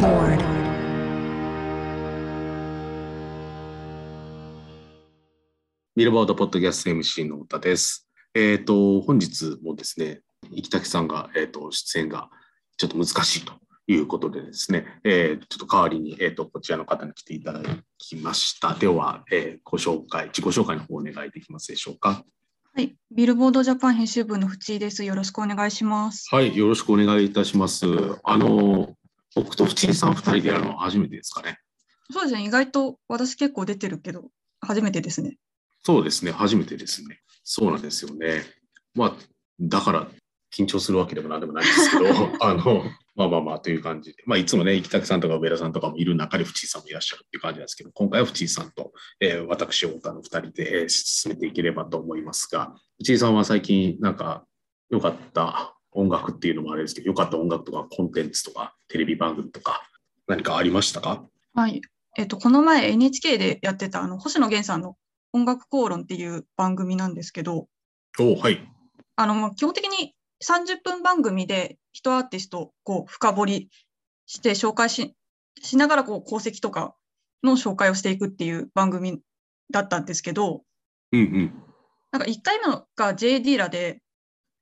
Billboard. ビルボードポッドキャスト MC の太田です。えっ、と、本日もですね、生竹さんが、えっ、と、出演がちょっと難しいということでですね、えーちょっと代わりに、えっ、と、こちらの方に来ていただきました。では、えーご紹介、自己紹介の方お願いできますでしょうか。はい、ビルボードジャパン編集部の藤井です。よろしくお願いします。はい、よろしくお願いいたします。あの、僕と藤井さん二人でやるのは初めてですかね。そうですね、意外と私結構出てるけど、初めてですね。そうですね、初めてですね。そうなんですよね。まあ、だから緊張するわけでもなんでもないんですけど、あの、まあまあまあという感じで、まあいつもね、生竹さんとか上田さんとかもいる中で藤井さんもいらっしゃるっていう感じなんですけど、今回は藤井さんと、えー私、太田の二人で、えー進めていければと思いますが、藤井さんは最近なんか良かった音楽っていうのもあれですけど、良かった音楽とかコンテンツとかテレビ番組とか何かありましたか？はい、えっと、この前 NHK でやってたあの星野源さんの音楽口論っていう番組なんですけど、おはい。あの、まあ基本的に30分番組で一アーティストをこう深掘りして紹介ししながらこう功績とかの紹介をしていくっていう番組だったんですけど、うんうん。なんか1回目のが J ディーラで、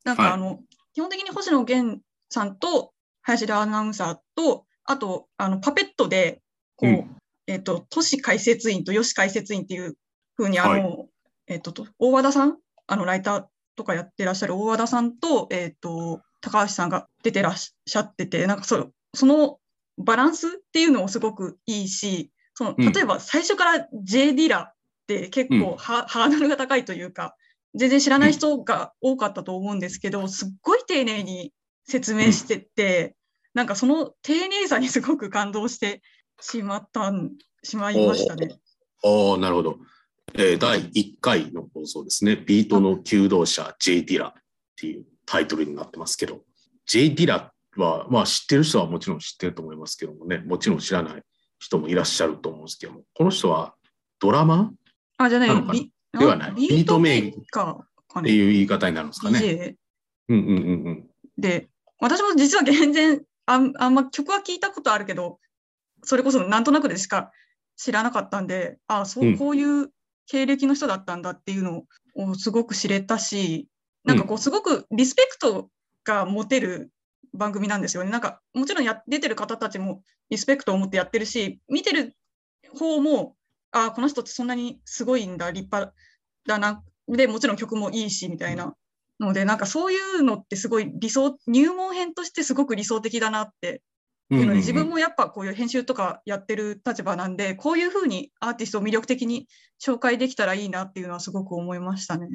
なんはいかあの、基本的に星野源さんと林田アナウンサーと、あと、あの、パペットで、こう、うん。えっと、都市解説員と吉解説員っていうふうに、あの、はえっと、と大和田さん、あの、ライターとかやってらっしゃる大和田さんと、えっと、高橋さんが出てらっしゃってて、なんかそそのバランスっていうのもすごくいいし、そのうん。例えば最初から J ディラって結うん。構ハ,、ハードルが高いというか、全然知らない人が多かったと思うんですけど、すっごい丁寧に説明してて、なんかその丁寧さにすごく感動してしまったん、しまいましたね。ああ、なるほど。えー第1回の放送ですね。ビートの求道者 J・ ディラっていうタイトルになってますけど、J・ ディラは、まあ知ってる人はもちろん知ってると思いますけどもね、もちろん知らない人もいらっしゃると思うんですけども、この人はドラマ？あ、じゃないではない。ビートメーカー。っていう言い方になるんですかね。うんうんうんうん。で、私も実は全然あん、あんま曲は聞いたことあるけど、それこそなんとなくでしか知らなかったんで、あそうう、んこういう経歴の人だったんだっていうのをすごく知れたし、なんかこう、すごくリスペクトが持てる番組なんですよね。なんか、もちろんや出てる方たちもリスペクトを持ってやってるし、見てる方も、あこの人ってそんなにすごいんだ、立派だな。で、もちろん曲もいいし、みたいな。ので、なんかそういうのってすごい理想、入門編としてすごく理想的だなっていうので、自分もやっぱこういう編集とかやってる立場なんで、こういうふうにアーティストを魅力的に紹介できたらいいなっていうのはすごく思いましたね。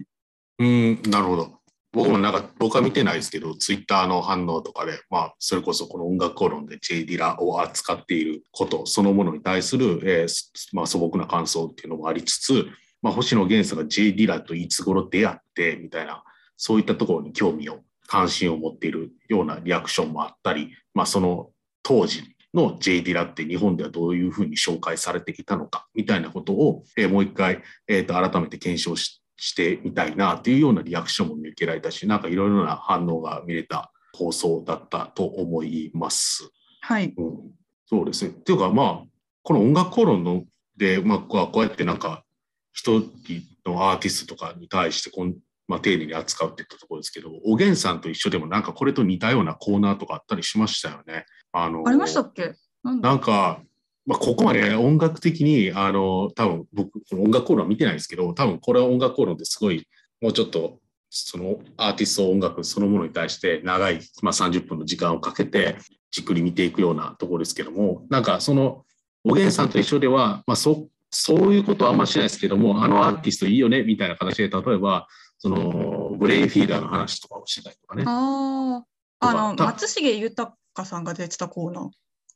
うん、なるほど。僕もなんか、僕は見てないですけど、ツイッターの反応とかで、まあ、それこそこの音楽コロンで J・ ディラを扱っていることそのものに対する、えーすまあ、素朴な感想っていうのもありつつ、まあ、星野源さんが J・ ディラといつ頃出会ってみたいな、そういったところに興味を、関心を持っているようなリアクションもあったり、まあ、その当時の J・ ディラって日本ではどういうふうに紹介されていたのかみたいなことを、えーもう一回、えーと改めて検証ししてみたいなっていうようなリアクションも見受けられたし、なんかいろいろな反応が見れた放送だったと思います。はい。うん、そうですね。っていうか、まあ、この音楽コロンので、まあ、こうこうやってなんか、一人のアーティストとかに対してこん、まあ、丁寧に扱うっていったところですけど、おげんさんと一緒でもなんかこれと似たようなコーナーとかあったりしましたよね。あのありましたっけ？なんか、まあ、ここまで音楽的に、あの、多分僕、この音楽コーナー見てないですけど、多分これは音楽コーナーってすごい、もうちょっと、そのアーティスト音楽そのものに対して長い、まあ、30分の時間をかけてじっくり見ていくようなところですけども、なんかその、おげんさんと一緒では、まあ、そそういうことはあんましないですけども、あのアーティストいいよねみたいな形で、例えば、そのブレインフィーダーの話とかをしてたりとかね。ああ、あの、松重豊さんが出てたコーナー。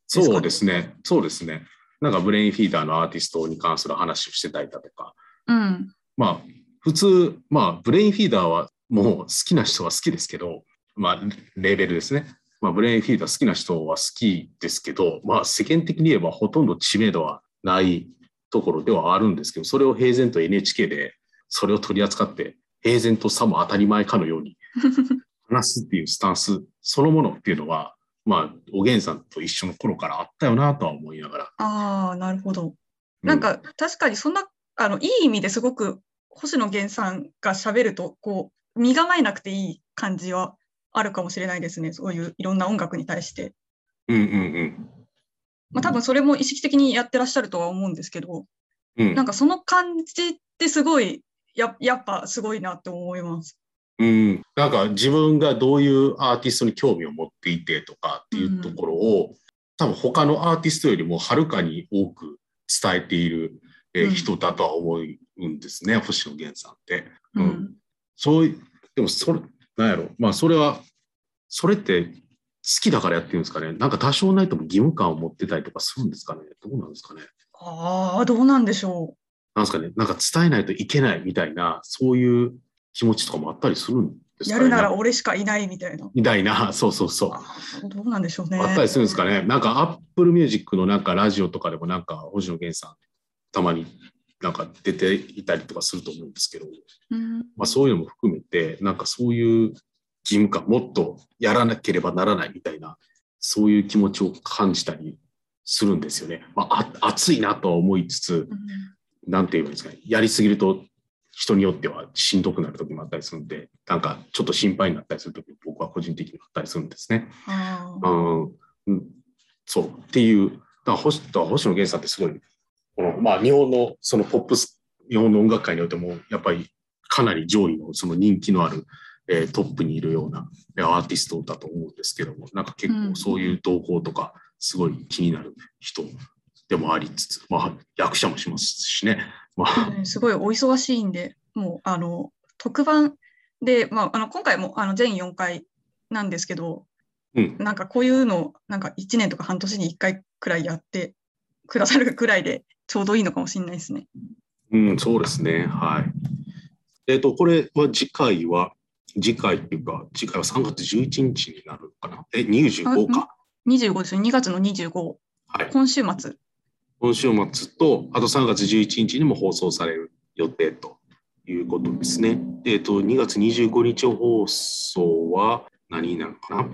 そうですね。そうですね。なんかブレインフィーダーのアーティストに関する話をしてたりだとか。うん。まあ、普通、まあ、ブレインフィーダーはもう好きな人は好きですけど、まあ、レーベルですね。まあ、ブレインフィーダー好きな人は好きですけど、まあ、世間的に言えばほとんど知名度はないところではあるんですけど、それを平然と NHK でそれを取り扱って、平然とさも当たり前かのように 話すっていうスタンスそのものっていうのは、まあ、おげんさんと一緒の頃からあったよなとは思いながら。ああ、なるほど。なんか、確かにそんな、あの、いい意味ですごく星野源さんが喋ると、こう、身構えなくていい感じはあるかもしれないですね。そういういろんな音楽に対して。うんうんうん。まあ、多分それも意識的にやってらっしゃるとは思うんですけど、うん、なんかその感じってすごい、ややっぱすごいなって思います。うん、なんか自分がどういうアーティストに興味を持っていてとかっていうところを、多分他のアーティストよりもはるかに多く伝えている、えーうん人だとは思うんですね、星野源さんって。ううんん、そういう、でもそれ、なんやろ、まあそれは、それって好きだからやってるんですかね。なんか多少ないとも義務感を持ってたりとかするんですかね。どうなんですかね。ああ、どうなんでしょなんですかね。なんか伝えないといけないみたいな、そういう気持ちとかもあったりするんですう。かね。やるなら俺しかいないみたいな。みたいな、そうそうそう。どうなんでしょうね。あったりするんですかね。なんか、アップルミュージックのなんかラジオとかでもなんか、星野源さん、たまになんか出ていたりとかすると思うんですけど、うんまあそういうのも含めて、なんかそういう義務感、もっとやらなければならないみたいな、そういう気持ちを感じたりするんですよね。まあ、あ熱いなとは思いつつ、うんなんていうんですかね、やりすぎると人によってはしんどくなる時もあったりするんで、なんかちょっと心配になったりする時僕は個人的にあったりするんですね。うん、うん。そうっていう、だから星だから星野源さんってすごい、このまあ、日本のそのポップス、日本の音楽界においても、やっぱりかなり上位のその人気のある、えートップにいるようなえーアーティストだと思うんですけども、なんか結構そういう動向とか、すごい気になる人でもありつつ、まあ、役者もしますしね。まあ、うんすごいお忙しいんで、もうあの特番で、まあ、あの今回もあの全4回なんですけど、うん、なんかこういうのをなんか1年とか半年に1回くらいやってくださるくらいでちょうどいいのかもしれないですね。うん、そうですね。はい。えっ、と、これは次回は、次回っていうか、次回は3月11日になるのかな？え、25か。25ですよ、2月の25、はい。今週末。今週末と、あと3月11日にも放送される予定ということですね。えっ、と、2月25日放送は何になるのかな？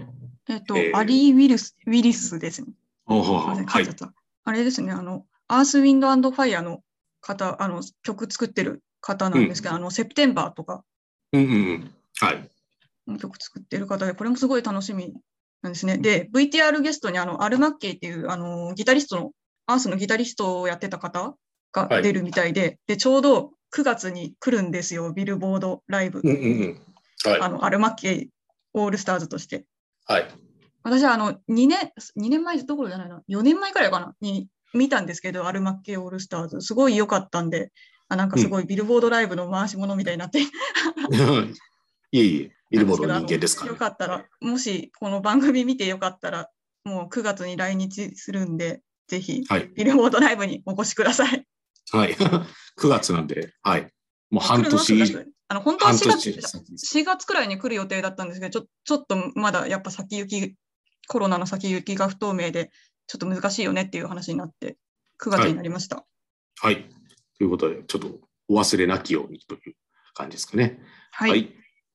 えっ、と、えーアリー・ウィルスウィリスですね。あははいあれですね、あの、アース・ウィンド・アンド・ファイアの方、あの、曲作ってる方なんですけど、あの、セプテンバーとかうんうんうん。はい。の曲作ってる方で、これもすごい楽しみなんですね。で、VTR ゲストにあのアル・マッケイっていうあのギタリストの、アースのギタリストをやってた方が出るみたいで、で、ちょうど9月に来るんですよ、ビルボードライブ。うんうんうん。はい。あのアル・マッケイオールスターズとして。はい。私はあの2年、2年前どころじゃないな、4年前くらいかな、に見たんですけど、アル・マッケイオールスターズ、すごい良かったんで、あなんかすごいビルボードライブの回し物みたいになって、いえいえ、ビルボードの人間ですからよ。かったら、もしこの番組見てよかったら、もう9月に来日するんで、ぜひはい。ビルボードライブにお越しください。はい。9月なんで、はい。もう半来年、るの9月あの本当は半4月年先です。4月くらいに来る予定だったんですけど、ちょちょっとまだやっぱ先行き、コロナの先行きが不透明で、ちょっと難しいよねっていう話になって、9月になりました。はい。ということで、ちょっとお忘れなきようにという感じですかね。はい。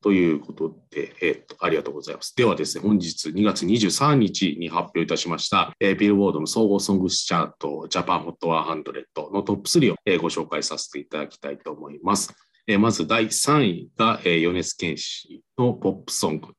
ということで、えっと、ありがとうございます。ではですね、本日2月23日に発表いたしました、えービルボードの総合ソングスチャート、ジャパンホット100のトップ3を、えーご紹介させていただきたいと思います。えーまず第3位が、えー米津玄師のポップソング。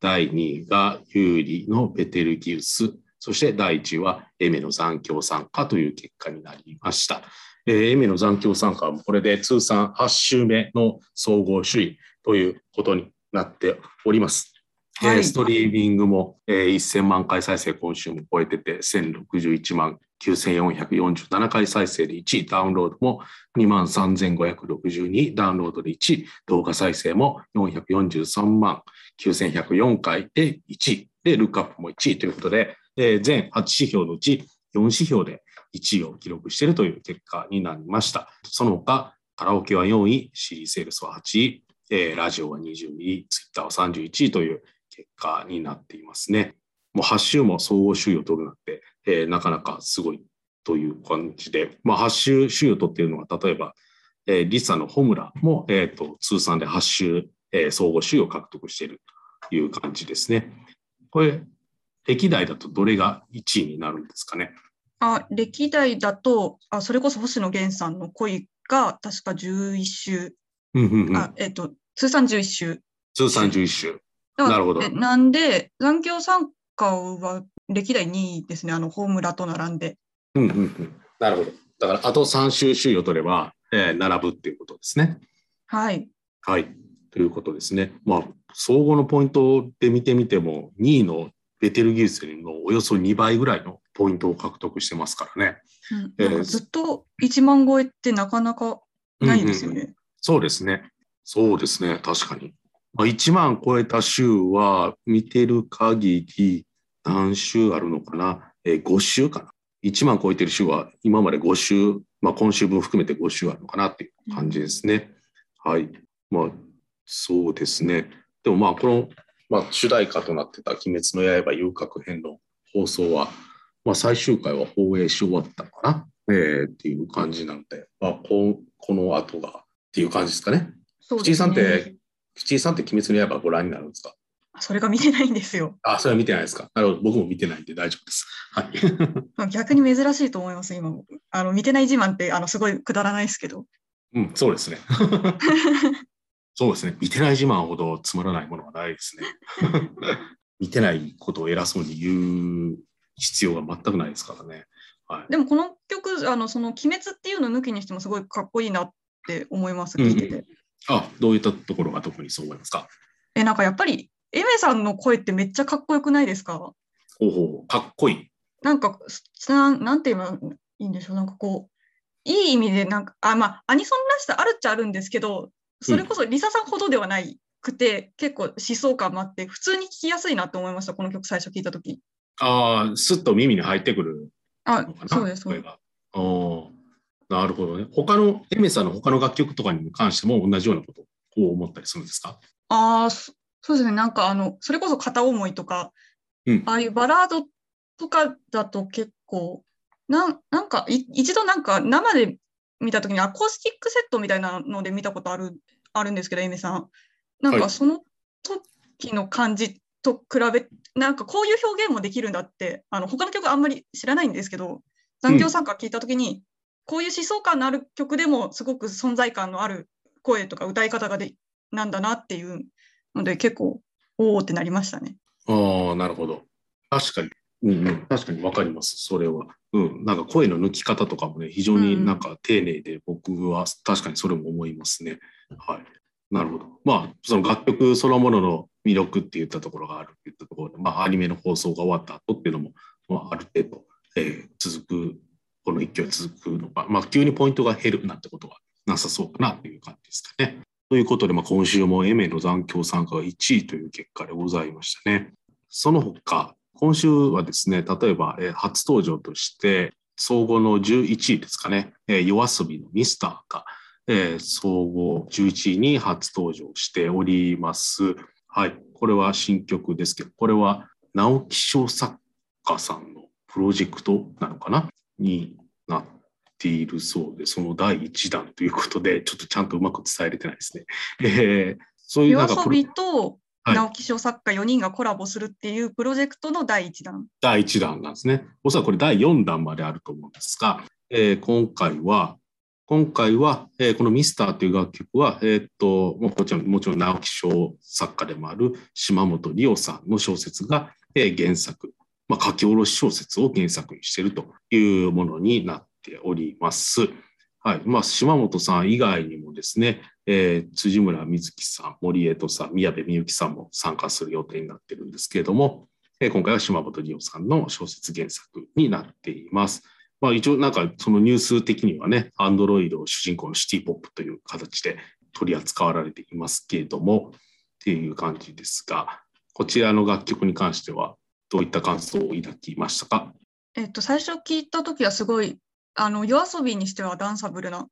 第2位がユーリのベテルギウス。そして第1位はエメの残響参加という結果になりました。えーエメの残響参加はこれで通算8週目の総合首位ということになっております。はい。えーストリーミングも、えー1000万回再生今週も超えてて1061万9447回再生で1位、ダウンロードも2万3562ダウンロードで1位、動画再生も443万9104回で1位、で、ルックアップも1位ということで、えー全8指標のうち4指標で1位を記録しているという結果になりました。その他、カラオケは4位、CD セールスは8位、えーラジオは22位、ツイッターは31位という結果になっていますね。もう8週も総合首位を取るなんて、えーなかなかすごいという感じで、まあ、8週首位を取っているのは、例えば、えーリサのホムラも、えーと通算で8週、えー総合首位を獲得しているという感じですね。これ、歴代だとどれが1位になるんですかね？あ歴代だとあ、それこそ星野源さんの恋が確か11週、うんうんうん、あえっ、と、通算11週。通算11週。だからなるほどえなんで、残響参加は歴代2位ですね、あの、ホームラと並んで。うんうんうん。なるほど。だからあと3週首位を取れば、えー並ぶっていうことですね。はい。はい。ということですね。まあ、総合のポイントで見てみても、2位のベテルギウスのおよそ2倍ぐらいのポイントを獲得してますからね。うんずっと1万超えってなかなかないですよね。うんうんうんそうですね。そうですね。確かに。まあ、1万超えた週は、見てる限り、何週あるのかな、えー、?5 週かな。1万超えてる週は、今まで5週、まあ、今週分含めて5週あるのかなっていう感じですね。はい。まあ、そうですね。でもまあ、この、まあ、主題歌となってた鬼滅の刃遊郭編の放送は、まあ、最終回は放映し終わったのかな、えーっていう感じなので、まあ、ここの後がっていう感じですかね。そう藤井さんって、藤井さんって鬼滅の刃ご覧になるんですか？それが見てないんですよ。あ、それは見てないですか？なるほど。僕も見てないんで大丈夫です。はい。ま あ逆に珍しいと思います、今も。あの見てない自慢ってあのすごいくだらないですけど。うん、そうですね。そうですね。見てない自慢ほどつまらないものはないですね。見てないことを偉そうに言う必要が全くないですからね。はい。でもこの曲、あのその鬼滅っていうの抜きにしてもすごいかっこいいなって思います、聞いてて。あ、どういったところが特にそう思いますか？え、なんかやっぱり、エメさんの声ってめっちゃかっこよくないですか？ほうほう、かっこいい。なんか、すなんなんて言えばいいんでしょう、なんかこう、いい意味で、なんか、あ、まあ、アニソンらしさあるっちゃあるんですけど、それこそリサさんほどではないくて、結構思想感もあって、普通に聴きやすいなって思いました、この曲最初聞いたとき。ああ、すっと耳に入ってくるあそうです、そうです。あーなるほどね。他の、エメさんの他の楽曲とかに関しても同じようなことを思ったりするんですか？ああ、そそうですね、なんかあの、それこそ片思いとか、うん。ああいうバラードとかだと結構、なんなんかい一度なんか生で見たときにアコースティックセットみたいなので見たことあるあるんですけど、エメさん。なんはい。かその時の感じと比べ、なんかこういう表現もできるんだって、あの他の曲あんまり知らないんですけど、残響参加聞いたときに、こういう思想感のある曲でもすごく存在感のある声とか歌い方がでなんだなっていうので結構おおってなりましたね。ああ、なるほど。確かに。うんうん、確かに分かります、それは。うん、なんか声の抜き方とかもね、非常になんか丁寧で、僕は確かにそれも思いますね。はい。なるほど。まあ、その楽曲そのものの魅力って言ったところがあるって言ったところで、まあ、アニメの放送が終わった後っていうのも、まあ、ある程度、えー続く、この勢い続くのか、まあ、急にポイントが減るなんてことはなさそうかなという感じですかね。ということで、まあ、今週もエメの残響参加が1位という結果でございましたね。その他、今週はですね、例えば、えー初登場として、総合の11位ですかね、えー、夜遊びのミスターが、えー総合11位に初登場しております。はい、これは新曲ですけど、これは直木賞作家さんのプロジェクトなのかなになっているそうで、その第1弾ということで、ちょっとちゃんとうまく伝えれてないですね。えーそういうなんかびとはい直木賞作家4人がコラボするっていうプロジェクトの第1弾。第1弾なんですね。おそらくこれ第4弾まであると思うんですが、えー今回は、今回は、えーこのミスターという楽曲は、えーっと、もちろん、もちろん直木賞作家でもある島本理夫さんの小説が、えー原作、まあ、書き下ろし小説を原作にしているというものになっております。はい。まあ、島本さん以外にもですね、えー辻村瑞希さん、森江戸さん、宮部みゆきさんも参加する予定になってるんですけれども、えー今回は島本理夫さんの小説原作になっています。まあ、一応なんかそのニュース的にはね、アンドロイドを主人公のシティポップという形で取り扱われていますけれども、っていう感じですが、こちらの楽曲に関してはどういった感想を抱きましたか？えっと、最初聞いた時はすごい、あの、夜遊びにしてはダンサブルな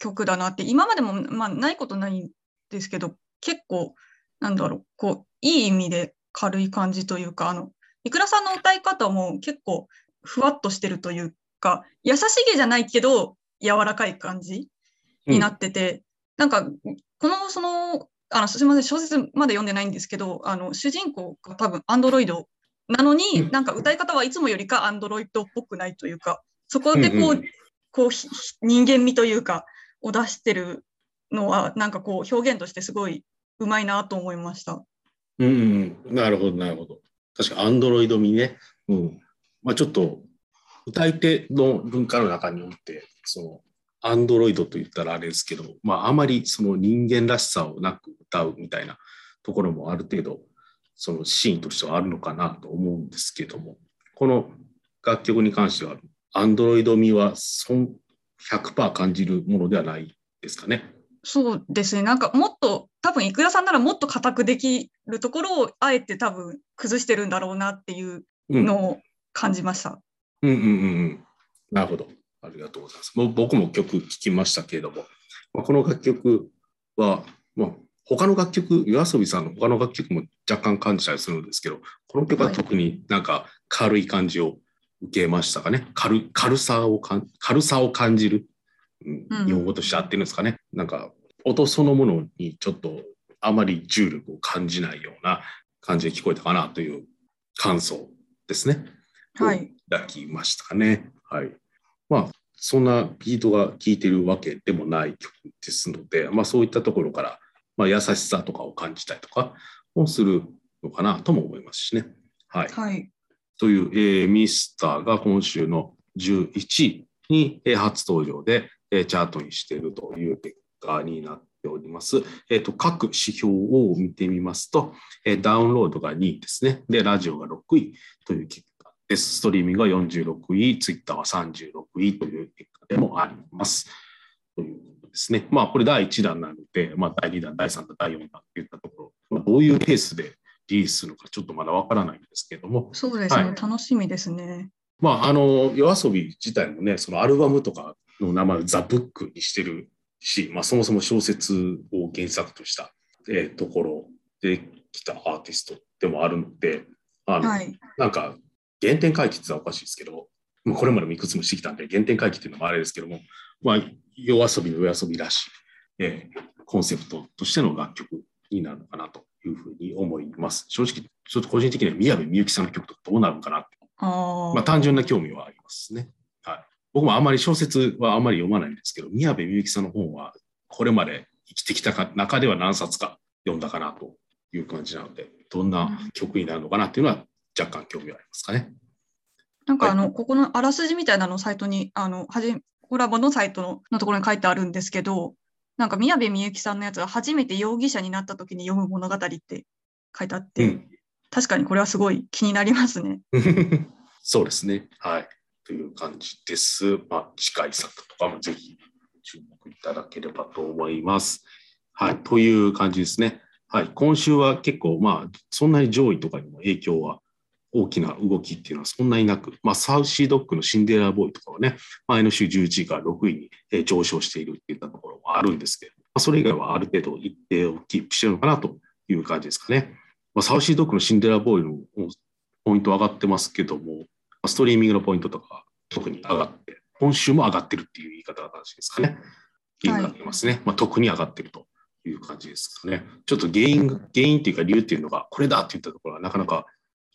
曲だなって、今までも、まあ、ないことないんですけど、結構、なんだろう、こう、いい意味で軽い感じというか、あの、いくらさんの歌い方も結構、ふわっとしてるというか、優しげじゃないけど、柔らかい感じになってて、なんか、この、その、あのすみません、小説まで読んでないんですけど、あの主人公が多分、アンドロイドなのに、うんなんか歌い方はいつもよりかアンドロイドっぽくないというか、そこでこう、うんうんこうひ人間味というか、を出してるのは、なんかこう表現としてすごいうまいなと思いました。うんうんうん、なるほど、なるほど。確かアンドロイド味ね。うん。まあちょっと、歌い手の文化の中において、その、アンドロイドと言ったらあれですけど、まああまりその人間らしさをなく歌うみたいなところもある程度、そのシーンとしてはあるのかなと思うんですけども、この楽曲に関しては、アンドロイド味はそん100%感じるものではないですかね。そうですね、なんかもっと、多分いくらさんならもっと固くできるところをあえて多分崩してるんだろうなっていううん。のを感じました。うんうんうんうん。なるほど。ありがとうございます。もう僕も曲聴きましたけれども、まあ、この楽曲は、まあ、他の楽曲、夜遊びさんの他の楽曲も若干感じたりするんですけど、この曲は特になんか軽い感じを受けましたかね。軽軽さをかん軽さを感じる、うんうん日本語として合ってるんですかね。なんか音そのものにちょっとあまり重力を感じないような感じで聞こえたかなという感想ですね。はい。抱きましたかね。はい。まあ、そんなビートが効いてるわけでもない曲ですので、まあそういったところから、まあ優しさとかを感じたりとかをするのかなとも思いますしね。はい。はい。という、えーミスターが今週の11位に、えー初登場で、えーチャートにしているという結果になっております。えーと各指標を見てみますと、えーダウンロードが2位ですね。で、ラジオが6位という結果です。ストリーミングが46位、ツイッターは36位という結果でもあります。ということですね。まあ、これ第1弾なので、まあ、第2弾、第3弾、第4弾といったところ、まあどういうペースでリリースするのかちょっとまだわからないんですけども、そうですね、はい楽しみですね。まあ、あの、夜遊び自体もね、そのアルバムとかの名前をザ・ブックにしてるし、まあ、そもそも小説を原作とした、えーところで来たアーティストでもあるので、あの、はい。なんか、原点回帰っておかしいですけど、もうこれまでもいくつもしてきたんで、原点回帰っていうのもあれですけども、まあ、夜遊びの夜遊びらしい、えーコンセプトとしての楽曲になるのかなというふうに思います。正直、ちょっと個人的には宮部みゆきさんの曲とかどうなるのかなってああ、まあ、単純な興味はありますね。はい、僕もあんまり小説はあんまり読まないんですけど、宮部みゆきさんの本は、これまで生きてきたか中では何冊か読んだかなという感じなので、どんな曲になるのかなっていうのは若干興味はありますかね。なんかあの、ここのあらすじみたいなのをサイトに、あの、はじコラボのサイトののところに書いてあるんですけど、なんか宮部みゆきさんのやつは初めて容疑者になった時に読む物語って書いてあって、うん確かにこれはすごい気になりますね。そうですね。はい。という感じです。まあ、次回作とかもぜひ注目いただければと思います。はい。という感じですね。はい。今週は結構、まあ、そんなに上位とかにも影響は大きな動きっていうのはそんなになく、まあ、サウシードッグのシンデレラボーイとかはね、前の週11位から6位にえー上昇しているっていったところもあるんですけど、まあ、それ以外はある程度一定をキープしてるのかなという感じですかね。まあ、サウシードッグのシンデレラボーイのポイント上がってますけども、まあストリーミングのポイントとか特に上がって、今週も上がってるっていう言い方が正しいですかね。っていますね。まあ、特に上がってるという感じですかね。ちょっと原因が、原因っていうか理由っていうのが、これだって言ったところはなかなか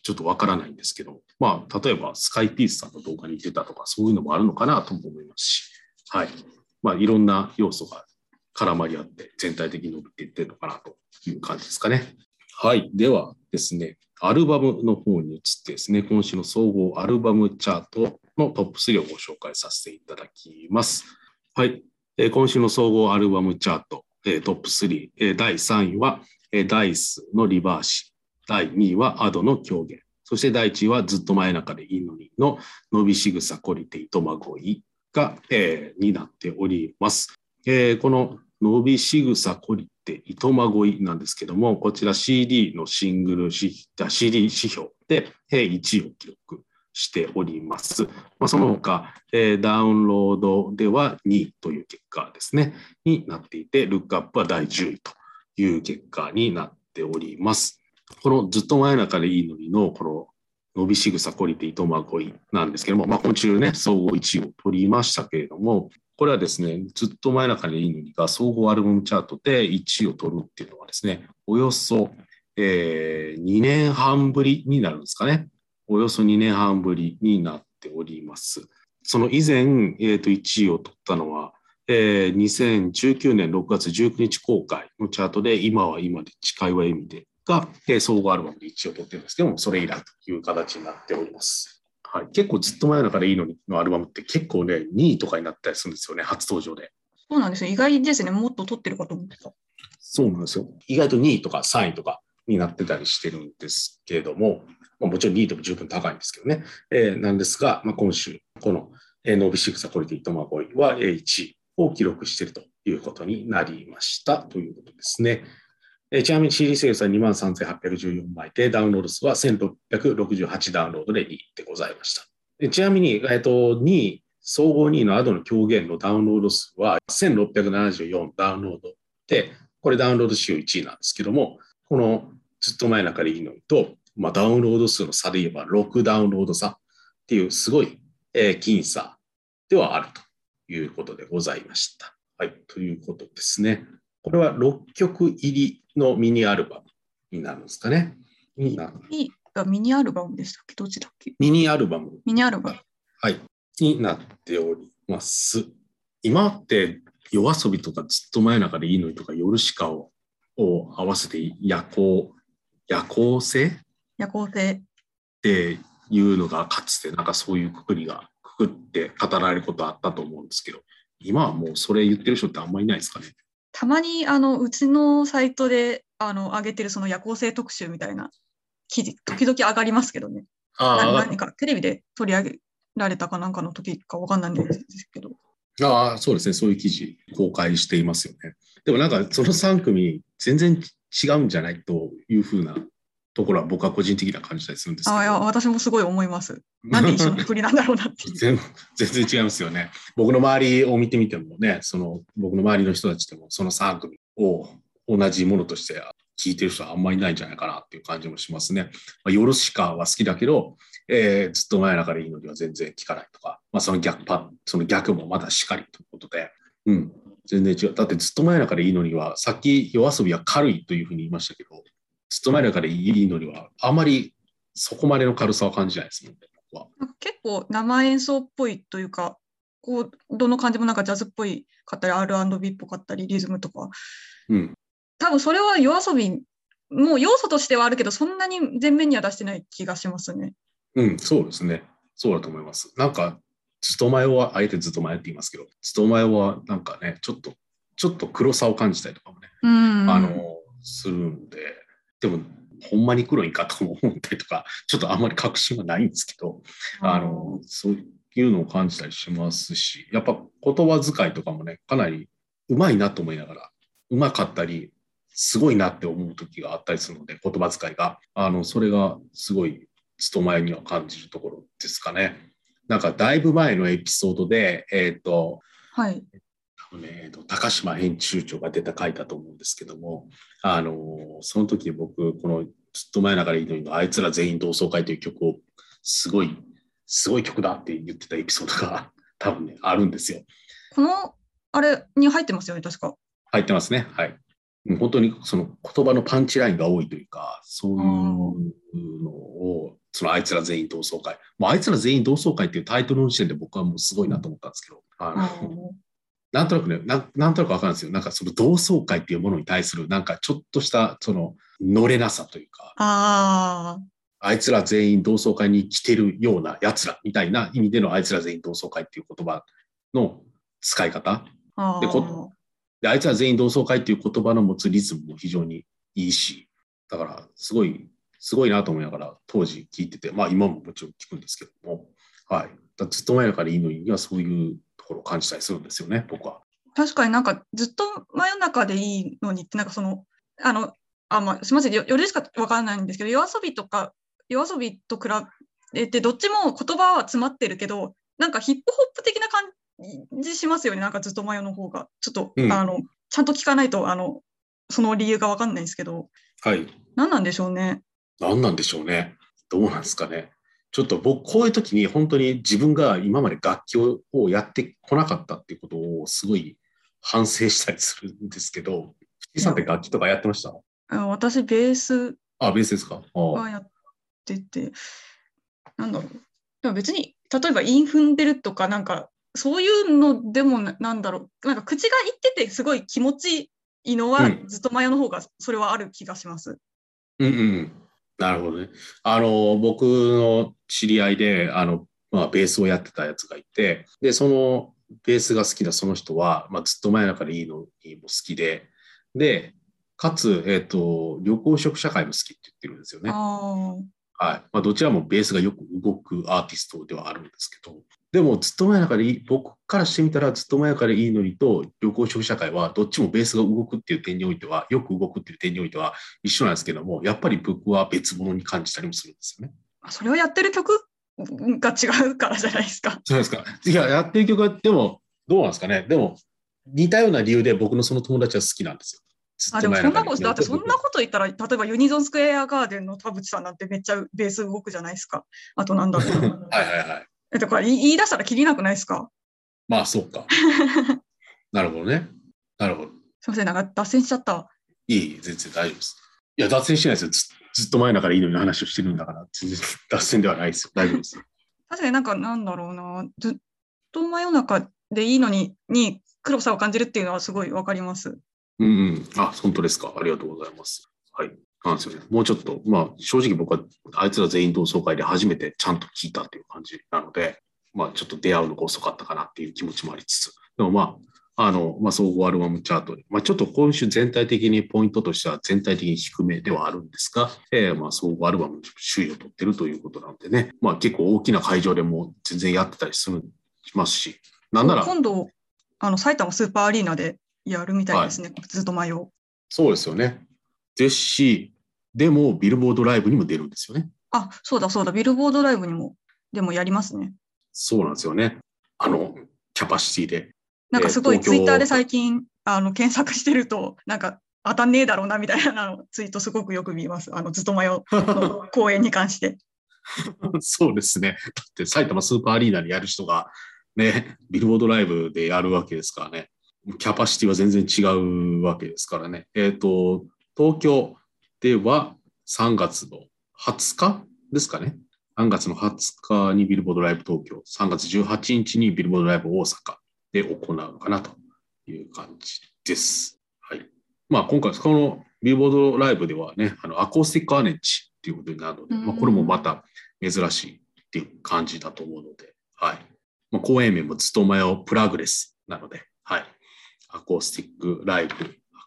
ちょっとわからないんですけど、まあ、例えばスカイピースさんの動画に出たとか、そういうのもあるのかなとも思いますし、はい。まあ、いろんな要素が絡まり合って、全体的に伸びていってるのかなという感じですかね。はい。ではですね、アルバムの方に移ってですね、今週の総合アルバムチャートのトップ3をご紹介させていただきます。はい。え今週の総合アルバムチャート、えトップ3、え第3位は、えーダイスのリバーシ、第2位はアドの狂言、そして第1位はずっと前中でいいのにの伸びしぐさこりていとまごいが、えーになっております。えーこの伸びしぐさこりていとまごいなんですけども、こちら CD のシングル、CD 指標でえ1位を記録しております。まあ、その他、えーダウンロードでは2位という結果ですね、になっていて、ルックアップは第10位という結果になっております。このずっと前中でいいのにの、この伸びしぐさこりていとまごいなんですけども、まあ、今週ね、総合1位を取りましたけれども、これはですね、ずっと前中でいいのにが総合アルバムチャートで1位を取るっていうのはですね、およそ、えー2年半ぶりになるんですかね。およそ2年半ぶりになっております。その以前、えー、と1位を取ったのは、えー、2019年6月19日公開のチャートで、今は今で誓いは意味でが、えー、総合アルバムで1位を取ってるんですけども、それ以来という形になっております。はい、結構ずっと真夜中でいいのにのアルバムって結構ね、2位とかになったりするんですよね、初登場で。そうなんですよ。意外ですね。もっと取ってるかと思ってた。そうなんですよ。意外と2位とか3位とかになってたりしてるんですけれども、まあ、もちろん2位でも十分高いんですけどね。えー、なんですが、まあ、今週、この、えー、ノービシックサコリティトマゴイは1位を記録しているということになりましたということですね。え、ちなみに CD セールスは23,814枚で、ダウンロード数は1668ダウンロードで2位でございました。ちなみに、えっと、2位、総合2位のアドの狂言のダウンロード数は1674ダウンロードで、これダウンロード数1位なんですけども、このずっと前の中でいいのと、まあ、ダウンロード数の差で言えば6ダウンロード差っていうすごい、えー、僅差ではあるということでございました。はい、ということですね。これは6曲入りのミニアルバムになるんですかね。になるがミニアルバムでしたっけ？どっちだっけ？ミニアルバム。ミニアルバム。はい。になっております。今って夜遊びとかずっと前中でいいのにとか夜しかをを合わせて夜行、夜行性？夜行性っていうのがかつてなんかそういうくくりがくくって語られることあったと思うんですけど、今はもうそれ言ってる人ってあんまりいないですかね。たまにあのうちのサイトであの上げてるその夜行性特集みたいな記事、時々上がりますけどね。あ何かテレビで取り上げられたかなんかの時かわかんないんですけど。ああ、そうですね。そういう記事公開していますよね。でもなんかその3組全然違うんじゃない？というふうなところは僕は個人的な感じたりするんですけど。あいや私もすごい思います。なんで一緒の国なんだろうなって全。全然違いますよね。僕の周りを見てみてもね、その僕の周りの人たちでもその3組を同じものとして聞いてる人はあんまりいないんじゃないかなっていう感じもしますね。まあ、ヨルシカは好きだけど、えー、ずっと前の中でいいのには全然聞かないとか、まあ、その逆パその逆もまだしかりということで、うん、全然違う。だってずっと前の中でいいのには、さっき夜遊びは軽いというふうに言いましたけど、ずっと前の中でいいのには、あまりそこまでの軽さは感じないですもんね、僕は。結構生演奏っぽいというか、こうどの感じもなんかジャズっぽいかったり、R&B っぽかったり、リズムとか、うん、多分それは夜遊び、もう要素としてはあるけど、そんなに前面には出してない気がしますね。うん、そうですね。そうだと思います。なんか、ずっと前は、あえてずっと前って言いますけど、ずっと前はなんかね、ちょっと、ちょっと黒さを感じたりとかもね、あの、するんで、でも、ほんまに黒いんかと思ったりとか、ちょっとあんまり確信はないんですけど、あの、そういうのを感じたりしますし、やっぱ言葉遣いとかもね、かなりうまいなと思いながら、うまかったり、すごいなって思う時があったりするので、言葉遣いが。あの、それがすごい、勤まには感じるところですかね。なんか、だいぶ前のエピソードで、えっ、ー、と、はい。高島編集長が出た回だと思うんですけども、あの、その時僕、このずっと前ながらいいのにあいつら全員同窓会という曲を、すごい、すごい曲だって言ってたエピソードが多分ね、あるんですよ。この、あれに入ってますよね、確か。入ってますね。はい。本当にその言葉のパンチラインが多いというか、そういうのを、そのあいつら全員同窓会。もうあいつら全員同窓会っていうタイトルの時点で僕はもうすごいなと思ったんですけど、あのなんとなくねな、なんとなくわかるんですよ。なんかその同窓会っていうものに対する、なんかちょっとしたその乗れなさというか、ああいつら全員同窓会に来てるようなやつらみたいな意味でのあいつら全員同窓会っていう言葉の使い方。でこで、あいつは全員同窓会っていう言葉の持つリズムも非常にいいし、だからすごい、すごいなと思いながら当時聞いてて、まあ今ももちろん聞くんですけども、はい。ずっと前だからいいのにはそういうところを感じたりするんですよね、僕は。確かになんかずっと真夜中でいいのにって、なんかその、あの、あ、まあ、すみません、夜しかわからないんですけど、夜遊びとか、夜遊びと比べて、どっちも言葉は詰まってるけど、なんかヒップホップ的な感じしますよね、なんかずっと前の方が。ちょっと、うん、あの、ちゃんと聞かないと、あの、その理由が分かんないんですけど。はい。何なんでしょうね。何なんでしょうね。どうなんですかね。ちょっと僕、こういう時に本当に自分が今まで楽器をやってこなかったっていうことをすごい反省したりするんですけど、藤井さんって楽器とかやってました？私、ベース。あ、ベースですか？はやってて。なんだろう。でも別に、例えば韻踏んでるとか、なんか、そういうのでもな、なんだろう。なんか口が言っててすごい気持ちいいのは、うんずっと前の方がそれはある気がします。うんうん。なるほどね。あの、僕の知り合いで、あの、まあ、ベースをやってたやつがいて、で、そのベースが好きなその人は、まあ、ずっと前だからいいのにも好きで、で、かつ、えっ、と、旅行食社会も好きって言ってるんですよね。はい。まあ、どちらもベースがよく動くアーティストではあるんですけど、でも、ずっと前だからいい、僕からしてみたら、ずっと前だからいいのにと、旅行食社会は、どっちもベースが動くっていう点においては、よく動くっていう点においては一緒なんですけども、やっぱり僕は別物に感じたりもするんですよね。それをやってる曲？が違うからじゃないですか。そうですか。いや、やってる曲は、でも、どうなんですかね。でも、似たような理由で僕のその友達は好きなんですよ。ずあでもそんなこと、だってそんなこと言ったら、例えばユニゾンスクエアガーデンの田淵さんなんてめっちゃベース動くじゃないですか。あとなんだろう。はいはいはい。えっと、これ言い言い出したらきりなくないですか？まあ、そうか。なるほどね。なるほど。すいません、なんか脱線しちゃったわ。いい、全然大丈夫です。いや、脱線してないですよ。ずずっと前だからいいのに話をしてるんだから、全然脱線ではないですよ。大丈夫ですよ。確かになんかなんだろうな、ずっと真夜中でいいのに、に黒さを感じるっていうのはすごいわかります。うんうん。あ、本当ですか。ありがとうございます。はい。なんですよね。もうちょっと、まあ、正直僕は、あいつら全員同窓会で初めてちゃんと聞いたっていう感じなので、まあ、ちょっと出会うのが遅かったかなっていう気持ちもありつつ、でもまあ、あの、まあ、総合アルバムチャートで、まあ、ちょっと今週全体的にポイントとしては全体的に低めではあるんですが、えーまあ、総合アルバムの首位を取ってるということなのでね、まあ、結構大きな会場でも全然やってたりするしますし、なんなら、今度、あの埼玉スーパーアリーナでやるみたいですね、ずっと前を。そうですよね。ですし、でも、ビルボードライブにも出るんですよね。あ、そうだそうだ、ビルボードライブにも、でもやりますね。そうなんですよね。あの、キャパシティで。なんかすごいツイッターで最近あの検索してると、なんか当たんねえだろうなみたいなのツイートすごくよく見ます。あのずっと迷うの公演に関して。そうですね。だって埼玉スーパーアリーナでやる人が、ね、ビルボードライブでやるわけですからね。キャパシティは全然違うわけですからね。えっ、と、東京では3月の20日ですかね。3月の20日にビルボードライブ東京、3月18日にビルボードライブ大阪で行うのかなという感じです。はい。まあ今回、このビルボードライブではね、あのアコースティックアレンジっていうことになるので、まあこれもまた珍しいっていう感じだと思うので、はい。まあ、公演名もずっと前をプラグレスなので、はい。アコースティックライブ、ア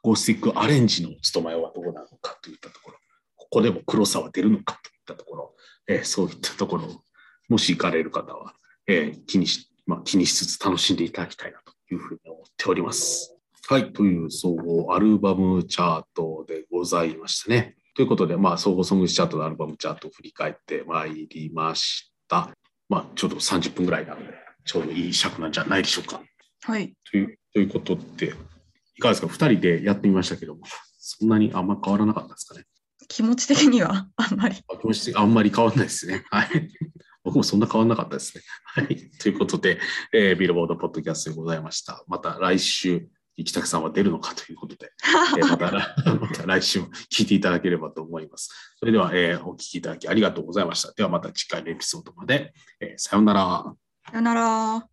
コースティックアレンジの務めはどうなのかといったところ、ここでも黒さは出るのかといったところ、えーそういったところを、もし行かれる方は、えー気にし、まあ、気にしつつ楽しんでいただきたいなというふうに思っております。はい。という総合アルバムチャートでございましたね。ということで、まあ、総合ソングチャートのアルバムチャートを振り返ってまいりました。まあ、ちょうど30分ぐらいなので、ちょうどいい尺なんじゃないでしょうか。はい。というということで、いかがですか ?2 人でやってみましたけども、そんなにあんま変わらなかったですかね？気持ち的にはあんまり。あ気持ち的にあんまり変わらないですね。はい。僕もそんな変わらなかったですね。はい。ということで、えービルボードポッドキャストでございました。また来週、生田さんは出るのかということで、えー また また来週も聞いていただければと思います。それでは、えーお聞きいただきありがとうございました。ではまた次回のエピソードまで、えーさようなら。さよなら。